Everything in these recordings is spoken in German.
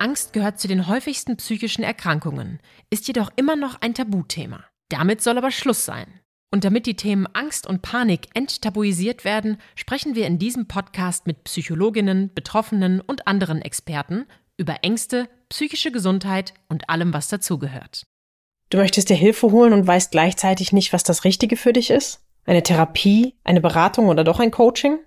Angst gehört zu den häufigsten psychischen Erkrankungen, ist jedoch immer noch ein Tabuthema. Damit soll aber Schluss sein. Und damit die Themen Angst und Panik enttabuisiert werden, sprechen wir in diesem Podcast mit Psychologinnen, Betroffenen und anderen Experten über Ängste, psychische Gesundheit und allem, was dazugehört. Du möchtest dir Hilfe holen und weißt gleichzeitig nicht, was das Richtige für dich ist? Eine Therapie, eine Beratung oder doch ein Coaching?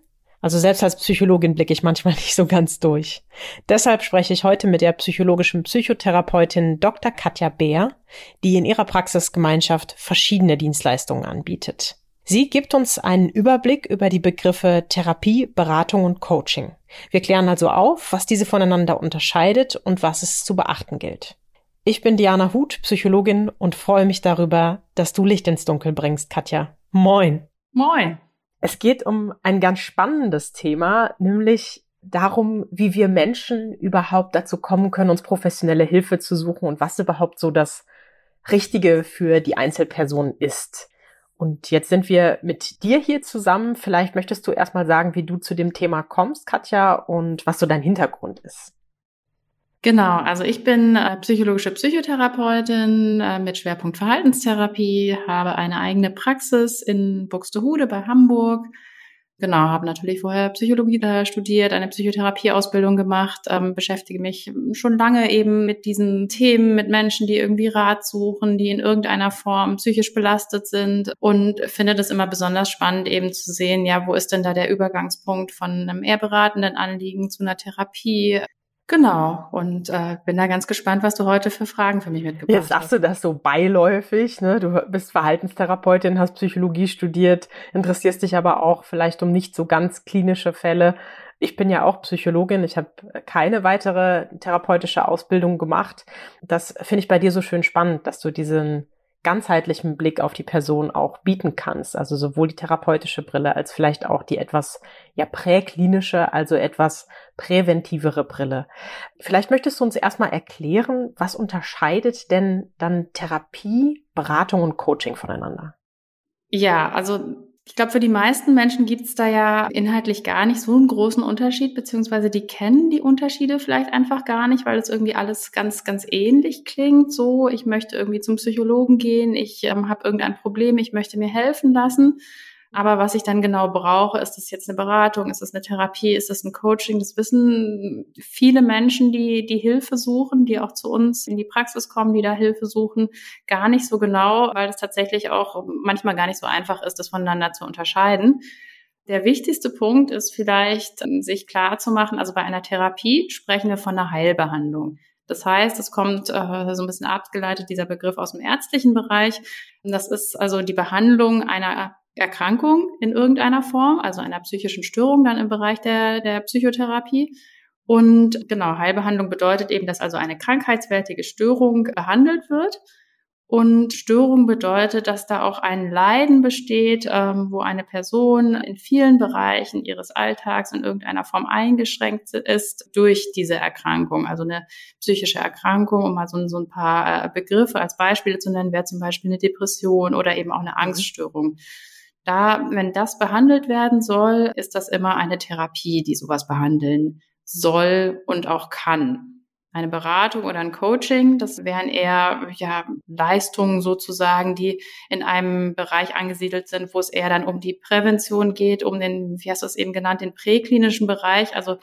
Also selbst als Psychologin blicke ich manchmal nicht so ganz durch. Deshalb spreche ich heute mit der psychologischen Psychotherapeutin Dr. Katja Beer, die in ihrer Praxisgemeinschaft verschiedene Dienstleistungen anbietet. Sie gibt uns einen Überblick über die Begriffe Therapie, Beratung und Coaching. Wir klären also auf, was diese voneinander unterscheidet und was es zu beachten gilt. Ich bin Diana Huth, Psychologin und freue mich darüber, dass du Licht ins Dunkel bringst, Katja. Moin. Moin. Es geht um ein ganz spannendes Thema, nämlich darum, wie wir Menschen überhaupt dazu kommen können, uns professionelle Hilfe zu suchen und was überhaupt so das Richtige für die Einzelperson ist. Und jetzt sind wir mit dir hier zusammen. Vielleicht möchtest du erstmal sagen, wie du zu dem Thema kommst, Katja, und was so dein Hintergrund ist. Genau, also ich bin äh, psychologische Psychotherapeutin äh, mit Schwerpunkt Verhaltenstherapie, habe eine eigene Praxis in Buxtehude bei Hamburg. Genau, habe natürlich vorher Psychologie äh, studiert, eine Psychotherapieausbildung gemacht, ähm, beschäftige mich schon lange eben mit diesen Themen, mit Menschen, die irgendwie Rat suchen, die in irgendeiner Form psychisch belastet sind und finde das immer besonders spannend eben zu sehen, ja, wo ist denn da der Übergangspunkt von einem eher beratenden Anliegen zu einer Therapie? Genau. Und äh, bin da ganz gespannt, was du heute für Fragen für mich mitgebracht hast. Jetzt sagst du das so beiläufig, ne? Du bist Verhaltenstherapeutin, hast Psychologie studiert, interessierst dich aber auch vielleicht um nicht so ganz klinische Fälle. Ich bin ja auch Psychologin, ich habe keine weitere therapeutische Ausbildung gemacht. Das finde ich bei dir so schön spannend, dass du diesen ganzheitlichen Blick auf die Person auch bieten kannst. Also sowohl die therapeutische Brille als vielleicht auch die etwas ja präklinische, also etwas präventivere Brille. Vielleicht möchtest du uns erstmal erklären, was unterscheidet denn dann Therapie, Beratung und Coaching voneinander? Ja, also ich glaube, für die meisten Menschen gibt es da ja inhaltlich gar nicht so einen großen Unterschied, beziehungsweise die kennen die Unterschiede vielleicht einfach gar nicht, weil es irgendwie alles ganz, ganz ähnlich klingt. So, ich möchte irgendwie zum Psychologen gehen, ich ähm, habe irgendein Problem, ich möchte mir helfen lassen. Aber was ich dann genau brauche, ist das jetzt eine Beratung, ist das eine Therapie, ist das ein Coaching? Das wissen viele Menschen, die die Hilfe suchen, die auch zu uns in die Praxis kommen, die da Hilfe suchen, gar nicht so genau, weil es tatsächlich auch manchmal gar nicht so einfach ist, das voneinander zu unterscheiden. Der wichtigste Punkt ist vielleicht, sich klar zu machen, also bei einer Therapie sprechen wir von einer Heilbehandlung. Das heißt, es kommt äh, so ein bisschen abgeleitet, dieser Begriff aus dem ärztlichen Bereich. Das ist also die Behandlung einer Erkrankung in irgendeiner Form, also einer psychischen Störung dann im Bereich der, der Psychotherapie. Und genau, Heilbehandlung bedeutet eben, dass also eine krankheitswertige Störung behandelt wird. Und Störung bedeutet, dass da auch ein Leiden besteht, ähm, wo eine Person in vielen Bereichen ihres Alltags in irgendeiner Form eingeschränkt ist durch diese Erkrankung. Also eine psychische Erkrankung, um mal so, so ein paar äh, Begriffe als Beispiele zu nennen, wäre zum Beispiel eine Depression oder eben auch eine mhm. Angststörung. Da, wenn das behandelt werden soll, ist das immer eine Therapie, die sowas behandeln soll und auch kann. Eine Beratung oder ein Coaching, das wären eher ja, Leistungen sozusagen, die in einem Bereich angesiedelt sind, wo es eher dann um die Prävention geht, um den, wie hast du es eben genannt, den präklinischen Bereich. Also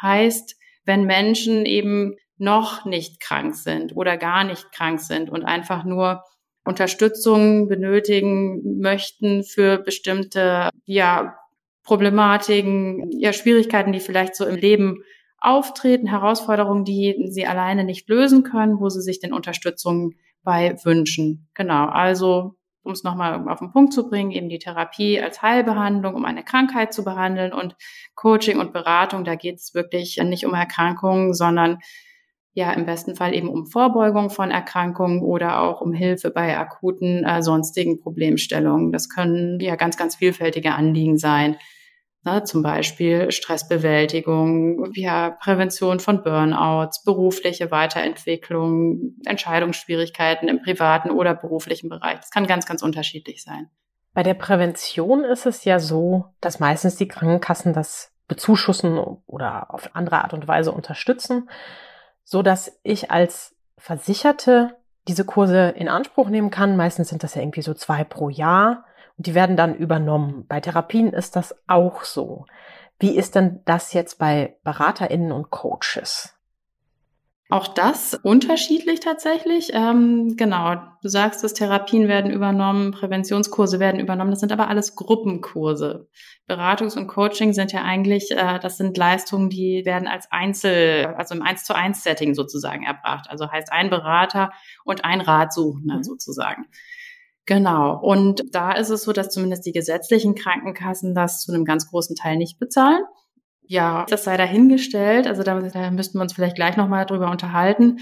heißt, wenn Menschen eben noch nicht krank sind oder gar nicht krank sind und einfach nur Unterstützung benötigen möchten für bestimmte, ja, Problematiken, ja, Schwierigkeiten, die vielleicht so im Leben auftreten, Herausforderungen, die sie alleine nicht lösen können, wo sie sich denn Unterstützung bei wünschen. Genau. Also um es nochmal auf den Punkt zu bringen, eben die Therapie als Heilbehandlung, um eine Krankheit zu behandeln und Coaching und Beratung, da geht es wirklich nicht um Erkrankungen, sondern ja im besten Fall eben um Vorbeugung von Erkrankungen oder auch um Hilfe bei akuten äh, sonstigen Problemstellungen. Das können ja ganz, ganz vielfältige Anliegen sein. Ne, zum Beispiel Stressbewältigung, ja, Prävention von Burnouts, berufliche Weiterentwicklung, Entscheidungsschwierigkeiten im privaten oder beruflichen Bereich. Das kann ganz, ganz unterschiedlich sein. Bei der Prävention ist es ja so, dass meistens die Krankenkassen das bezuschussen oder auf andere Art und Weise unterstützen, so dass ich als Versicherte diese Kurse in Anspruch nehmen kann. Meistens sind das ja irgendwie so zwei pro Jahr und die werden dann übernommen. Bei Therapien ist das auch so. Wie ist denn das jetzt bei BeraterInnen und Coaches? Auch das unterschiedlich tatsächlich. Ähm, genau, du sagst, dass Therapien werden übernommen, Präventionskurse werden übernommen. Das sind aber alles Gruppenkurse. Beratungs- und Coaching sind ja eigentlich, äh, das sind Leistungen, die werden als Einzel, also im Eins zu eins Setting sozusagen erbracht. Also heißt ein Berater und ein Ratsuchender mhm. sozusagen. Genau. Und da ist es so, dass zumindest die gesetzlichen Krankenkassen das zu einem ganz großen Teil nicht bezahlen. Ja, das sei dahingestellt. Also da, da müssten wir uns vielleicht gleich nochmal drüber unterhalten.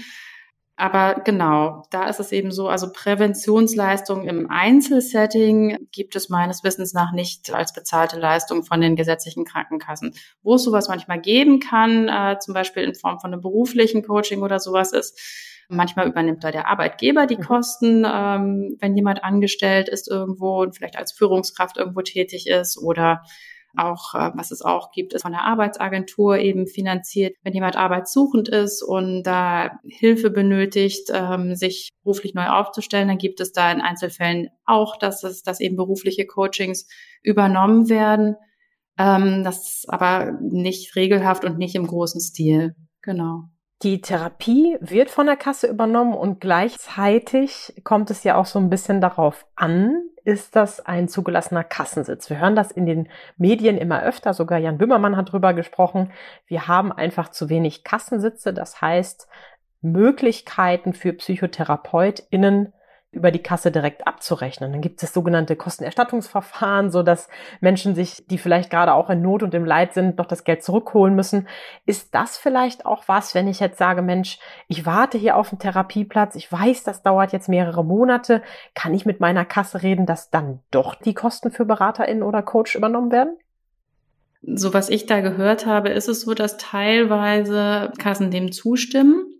Aber genau, da ist es eben so, also Präventionsleistungen im Einzelsetting gibt es meines Wissens nach nicht als bezahlte Leistung von den gesetzlichen Krankenkassen. Wo es sowas manchmal geben kann, äh, zum Beispiel in Form von einem beruflichen Coaching oder sowas ist, Manchmal übernimmt da der Arbeitgeber die mhm. Kosten, ähm, wenn jemand angestellt ist irgendwo und vielleicht als Führungskraft irgendwo tätig ist oder auch, äh, was es auch gibt, ist von der Arbeitsagentur eben finanziert. Wenn jemand arbeitssuchend ist und da Hilfe benötigt, ähm, sich beruflich neu aufzustellen, dann gibt es da in Einzelfällen auch, dass es, dass eben berufliche Coachings übernommen werden. Ähm, das aber nicht regelhaft und nicht im großen Stil. Genau. Die Therapie wird von der Kasse übernommen und gleichzeitig kommt es ja auch so ein bisschen darauf an, ist das ein zugelassener Kassensitz. Wir hören das in den Medien immer öfter, sogar Jan Böhmermann hat drüber gesprochen. Wir haben einfach zu wenig Kassensitze, das heißt Möglichkeiten für PsychotherapeutInnen, über die Kasse direkt abzurechnen. Dann gibt es sogenannte Kostenerstattungsverfahren, so dass Menschen sich, die vielleicht gerade auch in Not und im Leid sind, noch das Geld zurückholen müssen. Ist das vielleicht auch was, wenn ich jetzt sage, Mensch, ich warte hier auf einen Therapieplatz, ich weiß, das dauert jetzt mehrere Monate, kann ich mit meiner Kasse reden, dass dann doch die Kosten für BeraterInnen oder Coach übernommen werden? So was ich da gehört habe, ist es so, dass teilweise Kassen dem zustimmen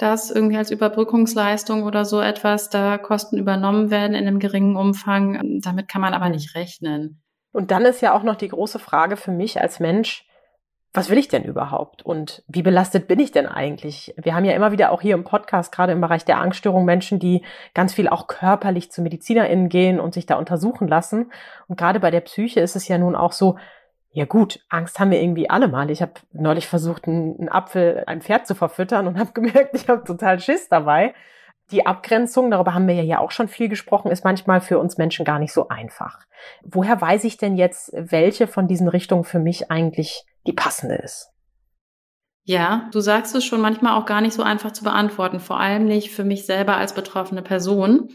dass irgendwie als Überbrückungsleistung oder so etwas da Kosten übernommen werden in einem geringen Umfang. Damit kann man aber nicht rechnen. Und dann ist ja auch noch die große Frage für mich als Mensch, was will ich denn überhaupt und wie belastet bin ich denn eigentlich? Wir haben ja immer wieder auch hier im Podcast, gerade im Bereich der Angststörung, Menschen, die ganz viel auch körperlich zu MedizinerInnen gehen und sich da untersuchen lassen. Und gerade bei der Psyche ist es ja nun auch so, ja gut, Angst haben wir irgendwie alle mal. Ich habe neulich versucht, einen, Apfel einem Pferd zu verfüttern und habe gemerkt, ich habe total Schiss dabei. Die Abgrenzung, darüber haben wir ja auch schon viel gesprochen, ist manchmal für uns Menschen gar nicht so einfach. Woher weiß ich denn jetzt, welche von diesen Richtungen für mich eigentlich die passende ist? Ja, du sagst es schon manchmal auch gar nicht so einfach zu beantworten, vor allem nicht für mich selber als betroffene Person.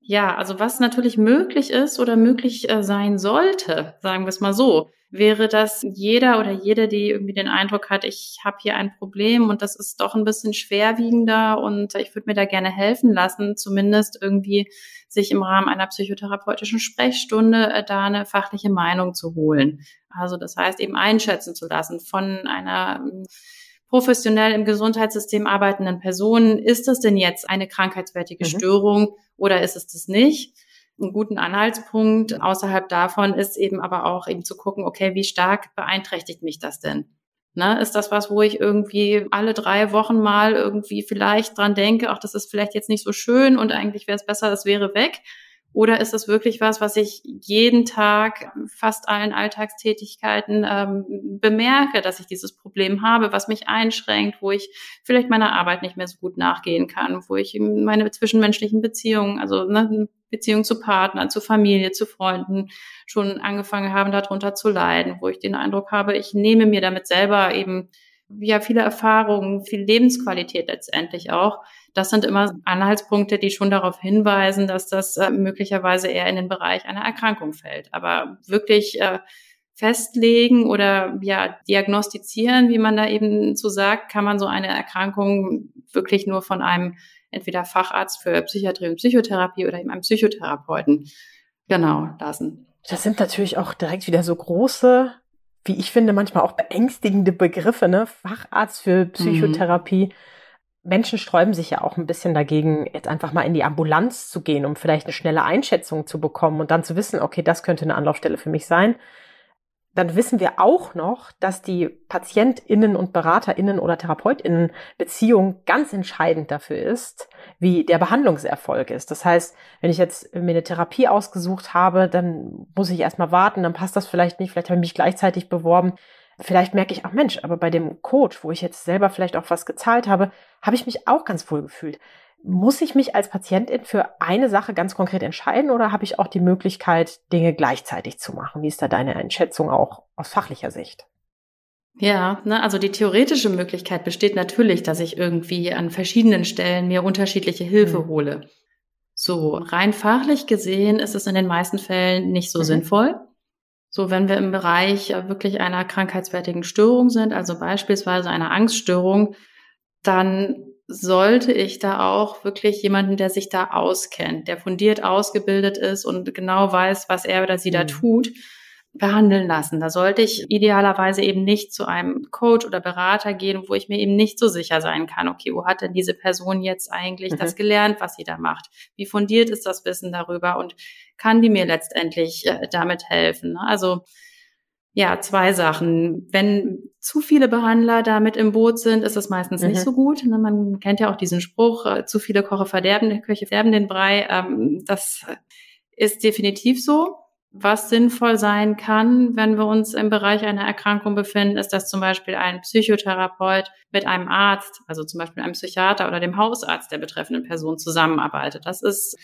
Ja, also was natürlich möglich ist oder möglich äh, sein sollte, sagen wir es mal so, wäre, dass jeder oder jede, die irgendwie den Eindruck hat, ich habe hier ein Problem und das ist doch ein bisschen schwerwiegender und ich würde mir da gerne helfen lassen, zumindest irgendwie sich im Rahmen einer psychotherapeutischen Sprechstunde äh, da eine fachliche Meinung zu holen. Also das heißt eben einschätzen zu lassen von einer ähm, professionell im Gesundheitssystem arbeitenden Person, ist das denn jetzt eine krankheitswertige mhm. Störung oder ist es das nicht? Einen guten Anhaltspunkt. Außerhalb davon ist eben aber auch eben zu gucken, okay, wie stark beeinträchtigt mich das denn? Ne, ist das was, wo ich irgendwie alle drei Wochen mal irgendwie vielleicht dran denke, ach, das ist vielleicht jetzt nicht so schön und eigentlich wäre es besser, es wäre weg? Oder ist es wirklich was, was ich jeden Tag fast allen Alltagstätigkeiten ähm, bemerke, dass ich dieses Problem habe, was mich einschränkt, wo ich vielleicht meiner Arbeit nicht mehr so gut nachgehen kann, wo ich meine zwischenmenschlichen Beziehungen, also ne, Beziehung zu Partnern, zu Familie, zu Freunden schon angefangen haben, darunter zu leiden, wo ich den Eindruck habe, ich nehme mir damit selber eben ja viele Erfahrungen, viel Lebensqualität letztendlich auch. Das sind immer Anhaltspunkte, die schon darauf hinweisen, dass das äh, möglicherweise eher in den Bereich einer Erkrankung fällt. Aber wirklich äh, festlegen oder ja diagnostizieren, wie man da eben so sagt, kann man so eine Erkrankung wirklich nur von einem entweder Facharzt für Psychiatrie und Psychotherapie oder eben einem Psychotherapeuten genau lassen. Das sind natürlich auch direkt wieder so große, wie ich finde, manchmal auch beängstigende Begriffe, ne? Facharzt für Psychotherapie. Mhm. Menschen sträuben sich ja auch ein bisschen dagegen, jetzt einfach mal in die Ambulanz zu gehen, um vielleicht eine schnelle Einschätzung zu bekommen und dann zu wissen, okay, das könnte eine Anlaufstelle für mich sein dann wissen wir auch noch, dass die PatientInnen und BeraterInnen oder TherapeutInnen Beziehung ganz entscheidend dafür ist, wie der Behandlungserfolg ist. Das heißt, wenn ich jetzt mir eine Therapie ausgesucht habe, dann muss ich erstmal warten, dann passt das vielleicht nicht, vielleicht habe ich mich gleichzeitig beworben. Vielleicht merke ich, ach Mensch, aber bei dem Coach, wo ich jetzt selber vielleicht auch was gezahlt habe, habe ich mich auch ganz wohl gefühlt. Muss ich mich als Patientin für eine Sache ganz konkret entscheiden oder habe ich auch die Möglichkeit, Dinge gleichzeitig zu machen? Wie ist da deine Einschätzung auch aus fachlicher Sicht? Ja, ne, also die theoretische Möglichkeit besteht natürlich, dass ich irgendwie an verschiedenen Stellen mir unterschiedliche Hilfe mhm. hole. So, rein fachlich gesehen ist es in den meisten Fällen nicht so mhm. sinnvoll. So, wenn wir im Bereich wirklich einer krankheitswertigen Störung sind, also beispielsweise einer Angststörung, dann sollte ich da auch wirklich jemanden, der sich da auskennt, der fundiert ausgebildet ist und genau weiß, was er oder sie mhm. da tut, behandeln lassen. Da sollte ich idealerweise eben nicht zu einem Coach oder Berater gehen, wo ich mir eben nicht so sicher sein kann, okay, wo hat denn diese Person jetzt eigentlich mhm. das gelernt, was sie da macht? Wie fundiert ist das Wissen darüber und kann die mir letztendlich äh, damit helfen? Also ja, zwei Sachen. Wenn zu viele Behandler da mit im Boot sind, ist das meistens mhm. nicht so gut. Ne, man kennt ja auch diesen Spruch, äh, zu viele Koche verderben, Köche verderben den Brei. Ähm, das ist definitiv so. Was sinnvoll sein kann, wenn wir uns im Bereich einer Erkrankung befinden, ist, dass zum Beispiel ein Psychotherapeut mit einem Arzt, also zum Beispiel einem Psychiater oder dem Hausarzt der betreffenden Person zusammenarbeitet. Das ist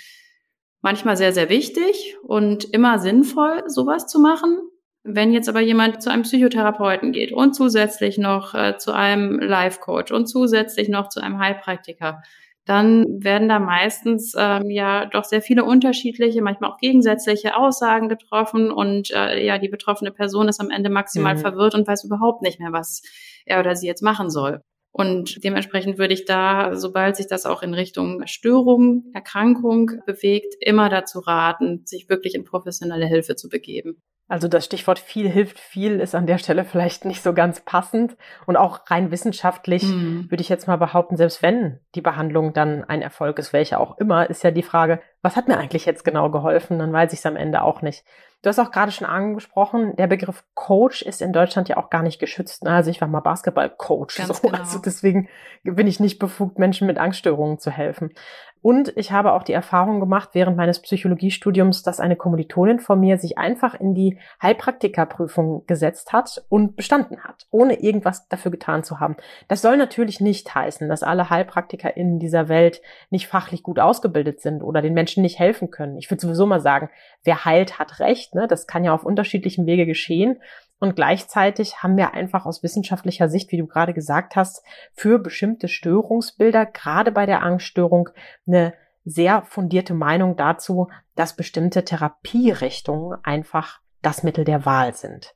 manchmal sehr, sehr wichtig und immer sinnvoll, sowas zu machen. Wenn jetzt aber jemand zu einem Psychotherapeuten geht und zusätzlich noch äh, zu einem Life-Coach und zusätzlich noch zu einem Heilpraktiker, dann werden da meistens ähm, ja doch sehr viele unterschiedliche, manchmal auch gegensätzliche Aussagen getroffen und äh, ja, die betroffene Person ist am Ende maximal mhm. verwirrt und weiß überhaupt nicht mehr, was er oder sie jetzt machen soll. Und dementsprechend würde ich da, sobald sich das auch in Richtung Störung, Erkrankung bewegt, immer dazu raten, sich wirklich in professionelle Hilfe zu begeben. Also das Stichwort viel hilft viel ist an der Stelle vielleicht nicht so ganz passend. Und auch rein wissenschaftlich mhm. würde ich jetzt mal behaupten, selbst wenn die Behandlung dann ein Erfolg ist, welcher auch immer, ist ja die Frage, was hat mir eigentlich jetzt genau geholfen? Dann weiß ich es am Ende auch nicht. Du hast auch gerade schon angesprochen, der Begriff Coach ist in Deutschland ja auch gar nicht geschützt. Also ich war mal Basketball-Coach. So. Genau. Also deswegen bin ich nicht befugt, Menschen mit Angststörungen zu helfen. Und ich habe auch die Erfahrung gemacht während meines Psychologiestudiums, dass eine Kommilitonin von mir sich einfach in die Heilpraktikerprüfung gesetzt hat und bestanden hat, ohne irgendwas dafür getan zu haben. Das soll natürlich nicht heißen, dass alle Heilpraktiker in dieser Welt nicht fachlich gut ausgebildet sind oder den Menschen nicht helfen können. Ich würde sowieso mal sagen, wer heilt, hat Recht. Ne? Das kann ja auf unterschiedlichen Wege geschehen. Und gleichzeitig haben wir einfach aus wissenschaftlicher Sicht, wie du gerade gesagt hast, für bestimmte Störungsbilder, gerade bei der Angststörung, eine sehr fundierte Meinung dazu, dass bestimmte Therapierichtungen einfach das Mittel der Wahl sind.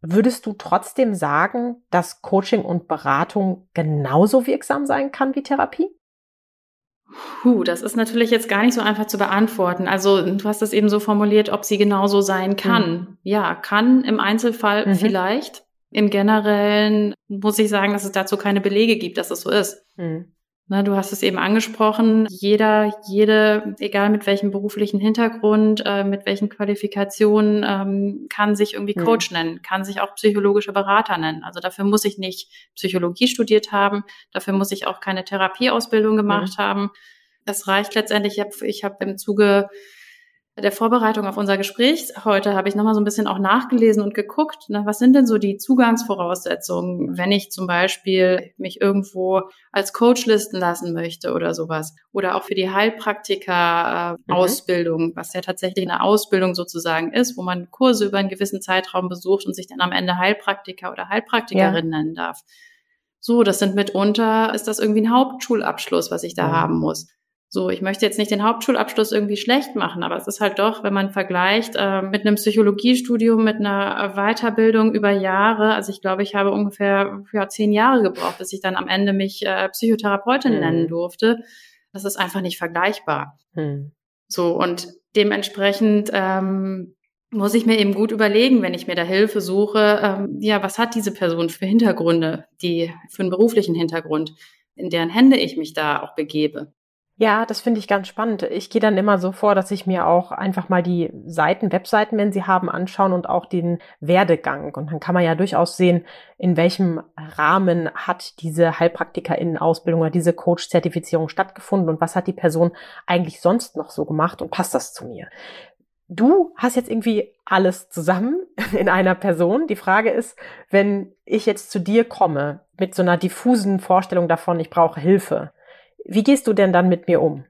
Würdest du trotzdem sagen, dass Coaching und Beratung genauso wirksam sein kann wie Therapie? Puh, das ist natürlich jetzt gar nicht so einfach zu beantworten. Also du hast es eben so formuliert, ob sie genauso sein kann. Mhm. Ja, kann im Einzelfall mhm. vielleicht. Im Generellen muss ich sagen, dass es dazu keine Belege gibt, dass es so ist. Mhm. Na, du hast es eben angesprochen. Jeder, jede, egal mit welchem beruflichen Hintergrund, äh, mit welchen Qualifikationen, ähm, kann sich irgendwie Coach mhm. nennen, kann sich auch psychologischer Berater nennen. Also dafür muss ich nicht Psychologie studiert haben, dafür muss ich auch keine Therapieausbildung gemacht mhm. haben. Es reicht letztendlich, ich habe ich hab im Zuge der Vorbereitung auf unser Gespräch heute habe ich nochmal so ein bisschen auch nachgelesen und geguckt, ne, was sind denn so die Zugangsvoraussetzungen, wenn ich zum Beispiel mich irgendwo als Coach listen lassen möchte oder sowas. Oder auch für die Heilpraktiker-Ausbildung, mhm. was ja tatsächlich eine Ausbildung sozusagen ist, wo man Kurse über einen gewissen Zeitraum besucht und sich dann am Ende Heilpraktiker oder Heilpraktikerin ja. nennen darf. So, das sind mitunter, ist das irgendwie ein Hauptschulabschluss, was ich da ja. haben muss. So, ich möchte jetzt nicht den Hauptschulabschluss irgendwie schlecht machen, aber es ist halt doch, wenn man vergleicht äh, mit einem Psychologiestudium, mit einer Weiterbildung über Jahre, also ich glaube, ich habe ungefähr ja, zehn Jahre gebraucht, bis ich dann am Ende mich äh, Psychotherapeutin mhm. nennen durfte. Das ist einfach nicht vergleichbar. Mhm. So, und dementsprechend ähm, muss ich mir eben gut überlegen, wenn ich mir da Hilfe suche, ähm, ja, was hat diese Person für Hintergründe, die für einen beruflichen Hintergrund, in deren Hände ich mich da auch begebe. Ja, das finde ich ganz spannend. Ich gehe dann immer so vor, dass ich mir auch einfach mal die Seiten, Webseiten, wenn sie haben, anschauen und auch den Werdegang. Und dann kann man ja durchaus sehen, in welchem Rahmen hat diese Heilpraktikerinnen-Ausbildung oder diese Coach-Zertifizierung stattgefunden und was hat die Person eigentlich sonst noch so gemacht und passt das zu mir? Du hast jetzt irgendwie alles zusammen in einer Person. Die Frage ist, wenn ich jetzt zu dir komme mit so einer diffusen Vorstellung davon, ich brauche Hilfe, wie gehst du denn dann mit mir um?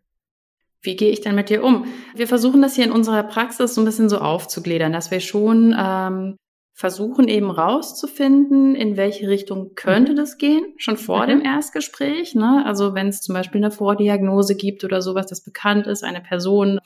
Wie gehe ich denn mit dir um? Wir versuchen das hier in unserer Praxis so ein bisschen so aufzugliedern, dass wir schon ähm, versuchen eben rauszufinden, in welche Richtung könnte mhm. das gehen, schon vor mhm. dem Erstgespräch. Ne? Also wenn es zum Beispiel eine Vordiagnose gibt oder sowas, das bekannt ist, eine Person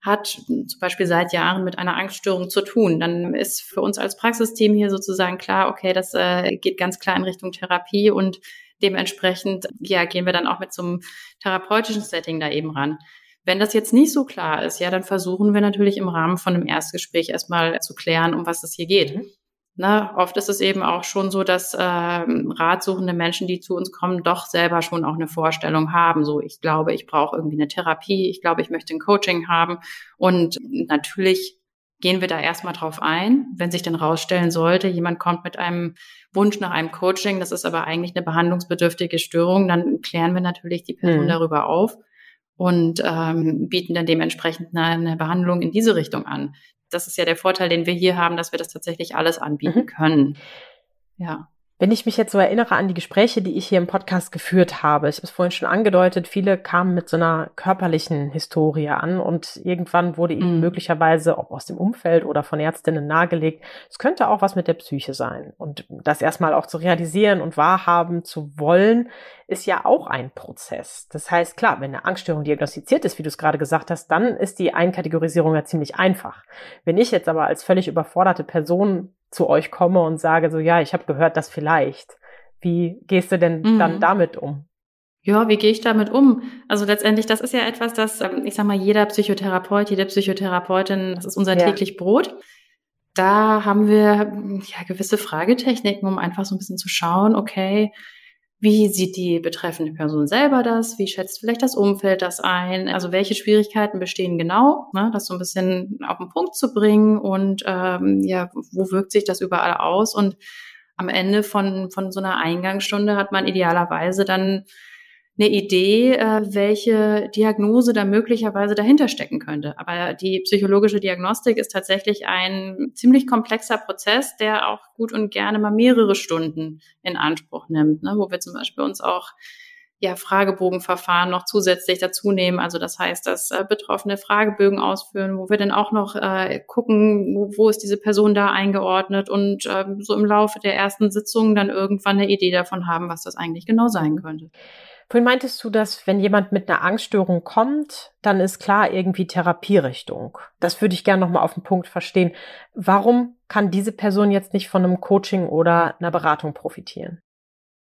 hat zum Beispiel seit Jahren mit einer Angststörung zu tun, dann ist für uns als Praxisteam hier sozusagen klar, okay, das äh, geht ganz klar in Richtung Therapie und dementsprechend ja, gehen wir dann auch mit so einem therapeutischen Setting da eben ran. Wenn das jetzt nicht so klar ist, ja, dann versuchen wir natürlich im Rahmen von einem Erstgespräch erstmal zu klären, um was es hier geht. Mhm. Na, oft ist es eben auch schon so, dass äh, ratsuchende Menschen, die zu uns kommen, doch selber schon auch eine Vorstellung haben. So, ich glaube, ich brauche irgendwie eine Therapie, ich glaube, ich möchte ein Coaching haben. Und natürlich gehen wir da erstmal drauf ein. Wenn sich dann rausstellen sollte, jemand kommt mit einem Wunsch nach einem Coaching, das ist aber eigentlich eine behandlungsbedürftige Störung, dann klären wir natürlich die Person mhm. darüber auf und ähm, bieten dann dementsprechend eine, eine, Behandlung in diese Richtung an. Das ist ja der Vorteil, den wir hier haben, dass wir das tatsächlich alles anbieten mhm. können. Ja. Wenn ich mich jetzt so erinnere an die Gespräche, die ich hier im Podcast geführt habe, ich habe es vorhin schon angedeutet, viele kamen mit so einer körperlichen Historie an und irgendwann wurde ihnen mhm. möglicherweise, ob aus dem Umfeld oder von Ärztinnen nahegelegt, es könnte auch was mit der Psyche sein. Und das erstmal auch zu realisieren und wahrhaben zu wollen, ist ja auch ein Prozess. Das heißt, klar, wenn eine Angststörung diagnostiziert ist, wie du es gerade gesagt hast, dann ist die Einkategorisierung ja ziemlich einfach. Wenn ich jetzt aber als völlig überforderte Person zu euch komme und sage so, ja, ich habe gehört, das vielleicht. Wie gehst du denn mhm. dann damit um? Ja, wie gehe ich damit um? Also letztendlich, das ist ja etwas, das, ähm, ich sag mal, jeder Psychotherapeut, jede Psychotherapeutin, das ist unser ja. täglich Brot. Da haben wir ja gewisse Fragetechniken, um einfach so ein bisschen zu schauen, okay, wie sieht die betreffende Person selber das? Wie schätzt vielleicht das Umfeld das ein? Also welche Schwierigkeiten bestehen genau? Ne, das so ein bisschen auf den Punkt zu bringen und ähm, ja, wo wirkt sich das überall aus? Und am Ende von, von so einer Eingangsstunde hat man idealerweise dann eine Idee, äh, welche Diagnose da möglicherweise dahinter stecken könnte. Aber die psychologische Diagnostik ist tatsächlich ein ziemlich komplexer Prozess, der auch gut und gerne mal mehrere Stunden in Anspruch nimmt, ne? wo wir zum Beispiel uns auch ja, Fragebogenverfahren noch zusätzlich dazu nehmen. Also das heißt, dass äh, Betroffene Fragebögen ausführen, wo wir dann auch noch äh, gucken, wo, wo ist diese Person da eingeordnet und äh, so im Laufe der ersten Sitzung dann irgendwann eine Idee davon haben, was das eigentlich genau sein könnte. Vorhin meintest du, dass wenn jemand mit einer Angststörung kommt, dann ist klar irgendwie Therapierichtung. Das würde ich gerne nochmal auf den Punkt verstehen. Warum kann diese Person jetzt nicht von einem Coaching oder einer Beratung profitieren?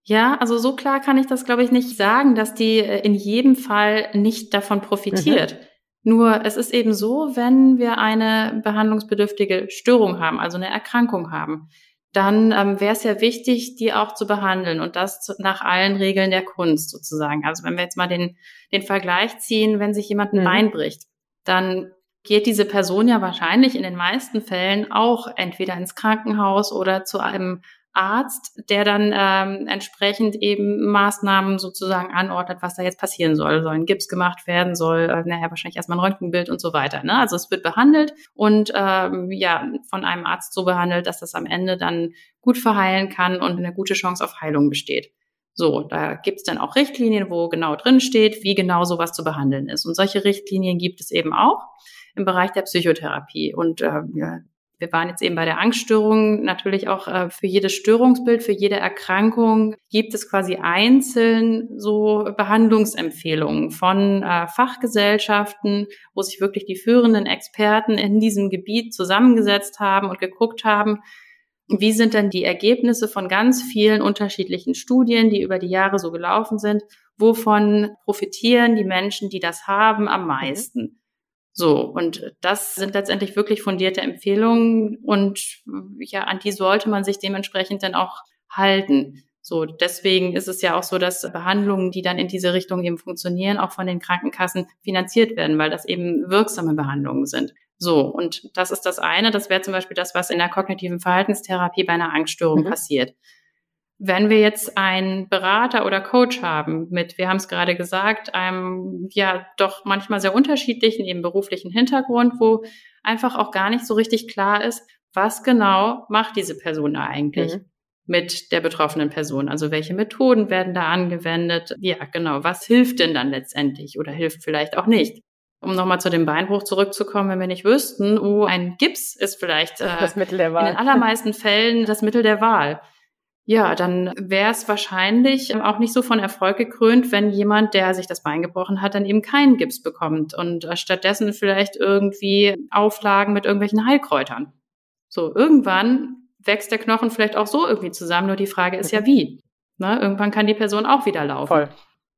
Ja, also so klar kann ich das, glaube ich, nicht sagen, dass die äh, in jedem Fall nicht davon profitiert. Mhm. Nur es ist eben so, wenn wir eine behandlungsbedürftige Störung haben, also eine Erkrankung haben, dann ähm, wäre es ja wichtig, die auch zu behandeln und das zu, nach allen Regeln der Kunst sozusagen. Also wenn wir jetzt mal den, den Vergleich ziehen, wenn sich jemand ein mhm. Bein bricht, dann geht diese Person ja wahrscheinlich in den meisten Fällen auch entweder ins Krankenhaus oder zu einem Arzt, der dann ähm, entsprechend eben Maßnahmen sozusagen anordnet, was da jetzt passieren soll. Soll ein Gips gemacht werden, soll äh, naja, wahrscheinlich erstmal ein Röntgenbild und so weiter. Ne? Also es wird behandelt und ähm, ja, von einem Arzt so behandelt, dass das am Ende dann gut verheilen kann und eine gute Chance auf Heilung besteht. So, da gibt's dann auch Richtlinien, wo genau drin steht, wie genau sowas zu behandeln ist. Und solche Richtlinien gibt es eben auch im Bereich der Psychotherapie. Und äh, Wir waren jetzt eben bei der Angststörung. Natürlich auch äh, für jedes Störungsbild, für jede Erkrankung gibt es quasi einzeln so Behandlungsempfehlungen von äh, Fachgesellschaften, wo sich wirklich die führenden Experten in diesem Gebiet zusammengesetzt haben und geguckt haben, wie sind denn die Ergebnisse von ganz vielen unterschiedlichen Studien, die über die Jahre so gelaufen sind? Wovon profitieren die Menschen, die das haben, am meisten? So, und das sind letztendlich wirklich fundierte Empfehlungen und ja, an die sollte man sich dementsprechend dann auch halten. So, deswegen ist es ja auch so, dass Behandlungen, die dann in diese Richtung eben funktionieren, auch von den Krankenkassen finanziert werden, weil das eben wirksame Behandlungen sind. So, und das ist das eine. Das wäre zum Beispiel das, was in der kognitiven Verhaltenstherapie bei einer Angststörung mhm. passiert. Wenn wir jetzt einen Berater oder Coach haben mit, wir haben es gerade gesagt, einem ja doch manchmal sehr unterschiedlichen, eben beruflichen Hintergrund, wo einfach auch gar nicht so richtig klar ist, was genau macht diese Person da eigentlich mhm. mit der betroffenen Person? Also welche Methoden werden da angewendet? Ja, genau. Was hilft denn dann letztendlich oder hilft vielleicht auch nicht? Um nochmal zu dem Beinbruch zurückzukommen, wenn wir nicht wüssten, oh, ein Gips ist vielleicht äh, das Mittel der Wahl. in den allermeisten Fällen das Mittel der Wahl ja, dann wäre es wahrscheinlich auch nicht so von Erfolg gekrönt, wenn jemand, der sich das Bein gebrochen hat, dann eben keinen Gips bekommt und äh, stattdessen vielleicht irgendwie Auflagen mit irgendwelchen Heilkräutern. So, irgendwann wächst der Knochen vielleicht auch so irgendwie zusammen, nur die Frage ist ja mhm. wie. Ne? Irgendwann kann die Person auch wieder laufen. Voll.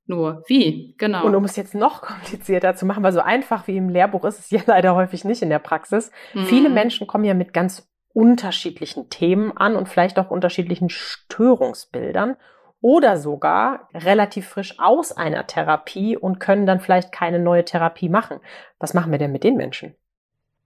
Nur wie, genau. Und um es jetzt noch komplizierter zu machen, weil so einfach wie im Lehrbuch ist es ja leider häufig nicht in der Praxis. Mhm. Viele Menschen kommen ja mit ganz unterschiedlichen Themen an und vielleicht auch unterschiedlichen Störungsbildern oder sogar relativ frisch aus einer Therapie und können dann vielleicht keine neue Therapie machen. Was machen wir denn mit den Menschen?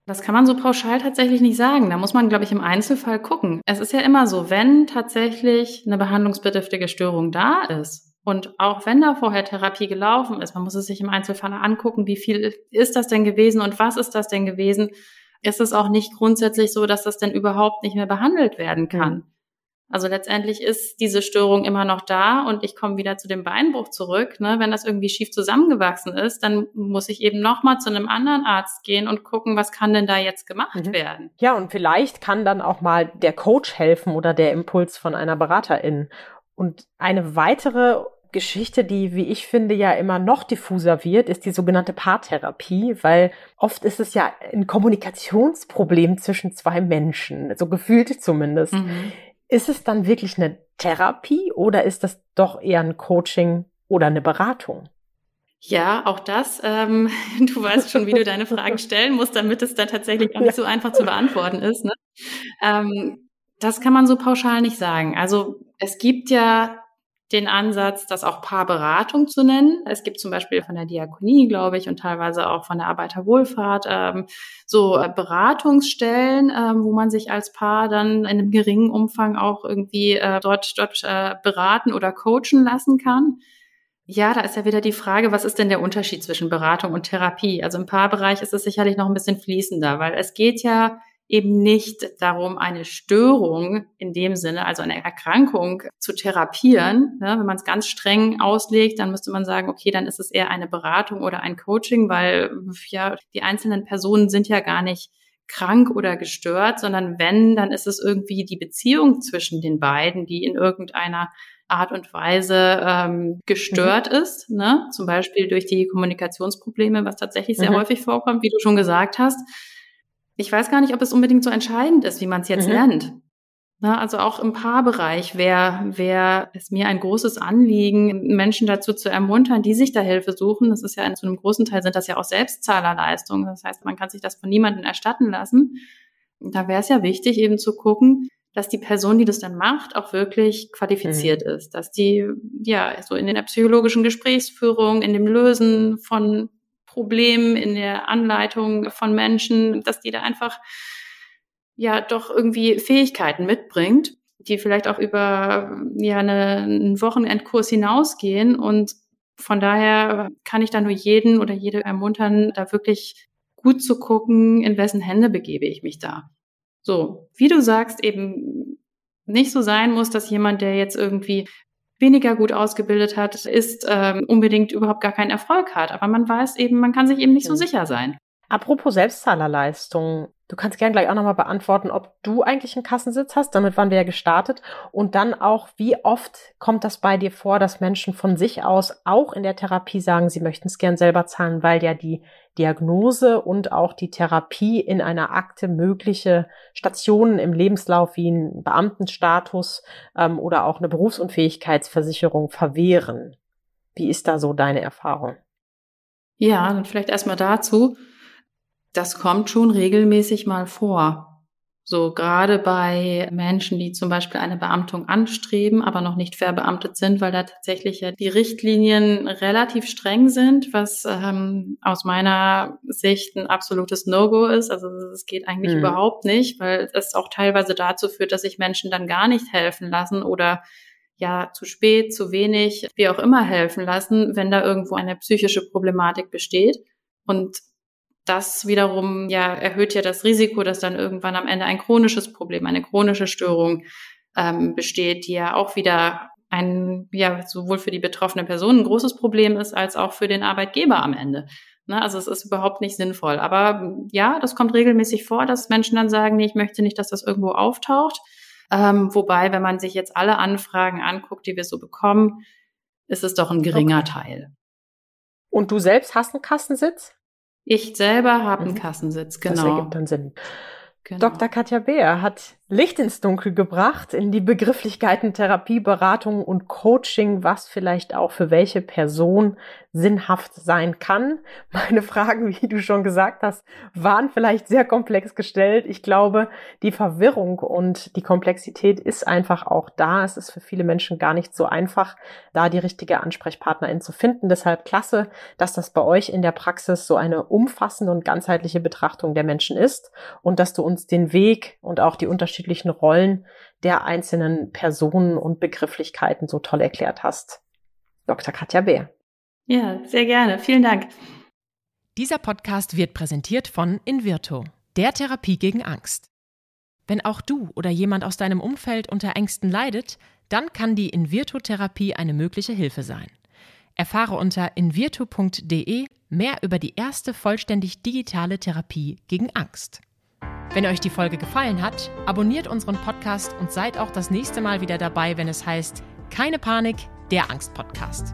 Das kann man so pauschal tatsächlich nicht sagen. Da muss man, glaube ich, im Einzelfall gucken. Es ist ja immer so, wenn tatsächlich eine behandlungsbedürftige Störung da ist und auch wenn da vorher Therapie gelaufen ist, man muss es sich im Einzelfall angucken, wie viel ist das denn gewesen und was ist das denn gewesen, ist es auch nicht grundsätzlich so, dass das denn überhaupt nicht mehr behandelt werden kann. Mhm. Also letztendlich ist diese Störung immer noch da und ich komme wieder zu dem Beinbruch zurück. Ne? Wenn das irgendwie schief zusammengewachsen ist, dann muss ich eben nochmal zu einem anderen Arzt gehen und gucken, was kann denn da jetzt gemacht mhm. werden. Ja, und vielleicht kann dann auch mal der Coach helfen oder der Impuls von einer Beraterin. Und eine weitere Geschichte, die, wie ich finde, ja immer noch diffuser wird, ist die sogenannte Paartherapie, weil oft ist es ja ein Kommunikationsproblem zwischen zwei Menschen, so gefühlt zumindest. Mhm. Ist es dann wirklich eine Therapie oder ist das doch eher ein Coaching oder eine Beratung? Ja, auch das. Ähm, du weißt schon, wie du deine Fragen stellen musst, damit es dann tatsächlich auch nicht so einfach zu beantworten ist. Ne? Ähm, das kann man so pauschal nicht sagen. Also es gibt ja den Ansatz, das auch Paarberatung zu nennen. Es gibt zum Beispiel von der Diakonie, glaube ich, und teilweise auch von der Arbeiterwohlfahrt ähm, so äh, Beratungsstellen, ähm, wo man sich als Paar dann in einem geringen Umfang auch irgendwie äh, dort, dort äh, beraten oder coachen lassen kann. Ja, da ist ja wieder die Frage, was ist denn der Unterschied zwischen Beratung und Therapie? Also im Paarbereich ist es sicherlich noch ein bisschen fließender, weil es geht ja eben nicht darum, eine Störung in dem Sinne, also eine Erkrankung zu therapieren. Ja, wenn man es ganz streng auslegt, dann müsste man sagen, okay, dann ist es eher eine Beratung oder ein Coaching, weil ja die einzelnen Personen sind ja gar nicht krank oder gestört, sondern wenn, dann ist es irgendwie die Beziehung zwischen den beiden, die in irgendeiner Art und Weise ähm, gestört mhm. ist, ne? zum Beispiel durch die Kommunikationsprobleme, was tatsächlich sehr mhm. häufig vorkommt, wie du schon gesagt hast ich weiß gar nicht, ob es unbedingt so entscheidend ist, wie man es jetzt mhm. nennt. Na, also auch im Paarbereich wäre wär es mir ein großes Anliegen, Menschen dazu zu ermuntern, die sich da Hilfe suchen. Das ist ja zu einem großen Teil sind das ja auch Selbstzahlerleistungen. Das heißt, man kann sich das von niemandem erstatten lassen. Da wäre es ja wichtig, eben zu gucken, dass die Person, die das dann macht, auch wirklich qualifiziert mhm. ist, dass die ja so in der psychologischen Gesprächsführung, in dem Lösen von Problem in der Anleitung von Menschen, dass die da einfach ja doch irgendwie Fähigkeiten mitbringt, die vielleicht auch über ja eine, einen Wochenendkurs hinausgehen und von daher kann ich da nur jeden oder jede ermuntern, da wirklich gut zu gucken, in wessen Hände begebe ich mich da. So, wie du sagst, eben nicht so sein muss, dass jemand, der jetzt irgendwie weniger gut ausgebildet hat, ist, ähm, unbedingt überhaupt gar keinen Erfolg hat. Aber man weiß eben, man kann sich eben nicht so sicher sein. Apropos Selbstzahlerleistung, Du kannst gern gleich auch nochmal beantworten, ob du eigentlich einen Kassensitz hast. Damit waren wir ja gestartet. Und dann auch, wie oft kommt das bei dir vor, dass Menschen von sich aus auch in der Therapie sagen, sie möchten es gern selber zahlen, weil ja die Diagnose und auch die Therapie in einer Akte mögliche Stationen im Lebenslauf wie ein Beamtenstatus ähm, oder auch eine Berufsunfähigkeitsversicherung verwehren. Wie ist da so deine Erfahrung? Ja, dann vielleicht erstmal dazu. Das kommt schon regelmäßig mal vor. So gerade bei Menschen, die zum Beispiel eine Beamtung anstreben, aber noch nicht verbeamtet sind, weil da tatsächlich ja die Richtlinien relativ streng sind, was ähm, aus meiner Sicht ein absolutes No-Go ist. Also es geht eigentlich mhm. überhaupt nicht, weil es auch teilweise dazu führt, dass sich Menschen dann gar nicht helfen lassen oder ja zu spät, zu wenig, wie auch immer helfen lassen, wenn da irgendwo eine psychische Problematik besteht. Und das wiederum ja erhöht ja das Risiko, dass dann irgendwann am Ende ein chronisches Problem, eine chronische Störung ähm, besteht, die ja auch wieder ein, ja, sowohl für die betroffene Person ein großes Problem ist, als auch für den Arbeitgeber am Ende. Ne, also es ist überhaupt nicht sinnvoll. Aber ja, das kommt regelmäßig vor, dass Menschen dann sagen, nee, ich möchte nicht, dass das irgendwo auftaucht. Ähm, wobei, wenn man sich jetzt alle Anfragen anguckt, die wir so bekommen, ist es doch ein geringer okay. Teil. Und du selbst hast einen Kassensitz? Ich selber habe mhm. einen Kassensitz, genau. Das ergibt dann Sinn. Genau. Dr. Katja Beer hat Licht ins Dunkel gebracht in die Begrifflichkeiten Therapie, Beratung und Coaching, was vielleicht auch für welche Person sinnhaft sein kann. Meine Fragen, wie du schon gesagt hast, waren vielleicht sehr komplex gestellt. Ich glaube, die Verwirrung und die Komplexität ist einfach auch da. Es ist für viele Menschen gar nicht so einfach, da die richtige Ansprechpartnerin zu finden. Deshalb klasse, dass das bei euch in der Praxis so eine umfassende und ganzheitliche Betrachtung der Menschen ist und dass du uns den Weg und auch die unterschiedlichen Rollen der einzelnen Personen und Begrifflichkeiten so toll erklärt hast. Dr. Katja Beer. Ja, sehr gerne. Vielen Dank. Dieser Podcast wird präsentiert von Invirto, der Therapie gegen Angst. Wenn auch du oder jemand aus deinem Umfeld unter Ängsten leidet, dann kann die Invirto-Therapie eine mögliche Hilfe sein. Erfahre unter invirto.de mehr über die erste vollständig digitale Therapie gegen Angst. Wenn euch die Folge gefallen hat, abonniert unseren Podcast und seid auch das nächste Mal wieder dabei, wenn es heißt Keine Panik, der Angst-Podcast.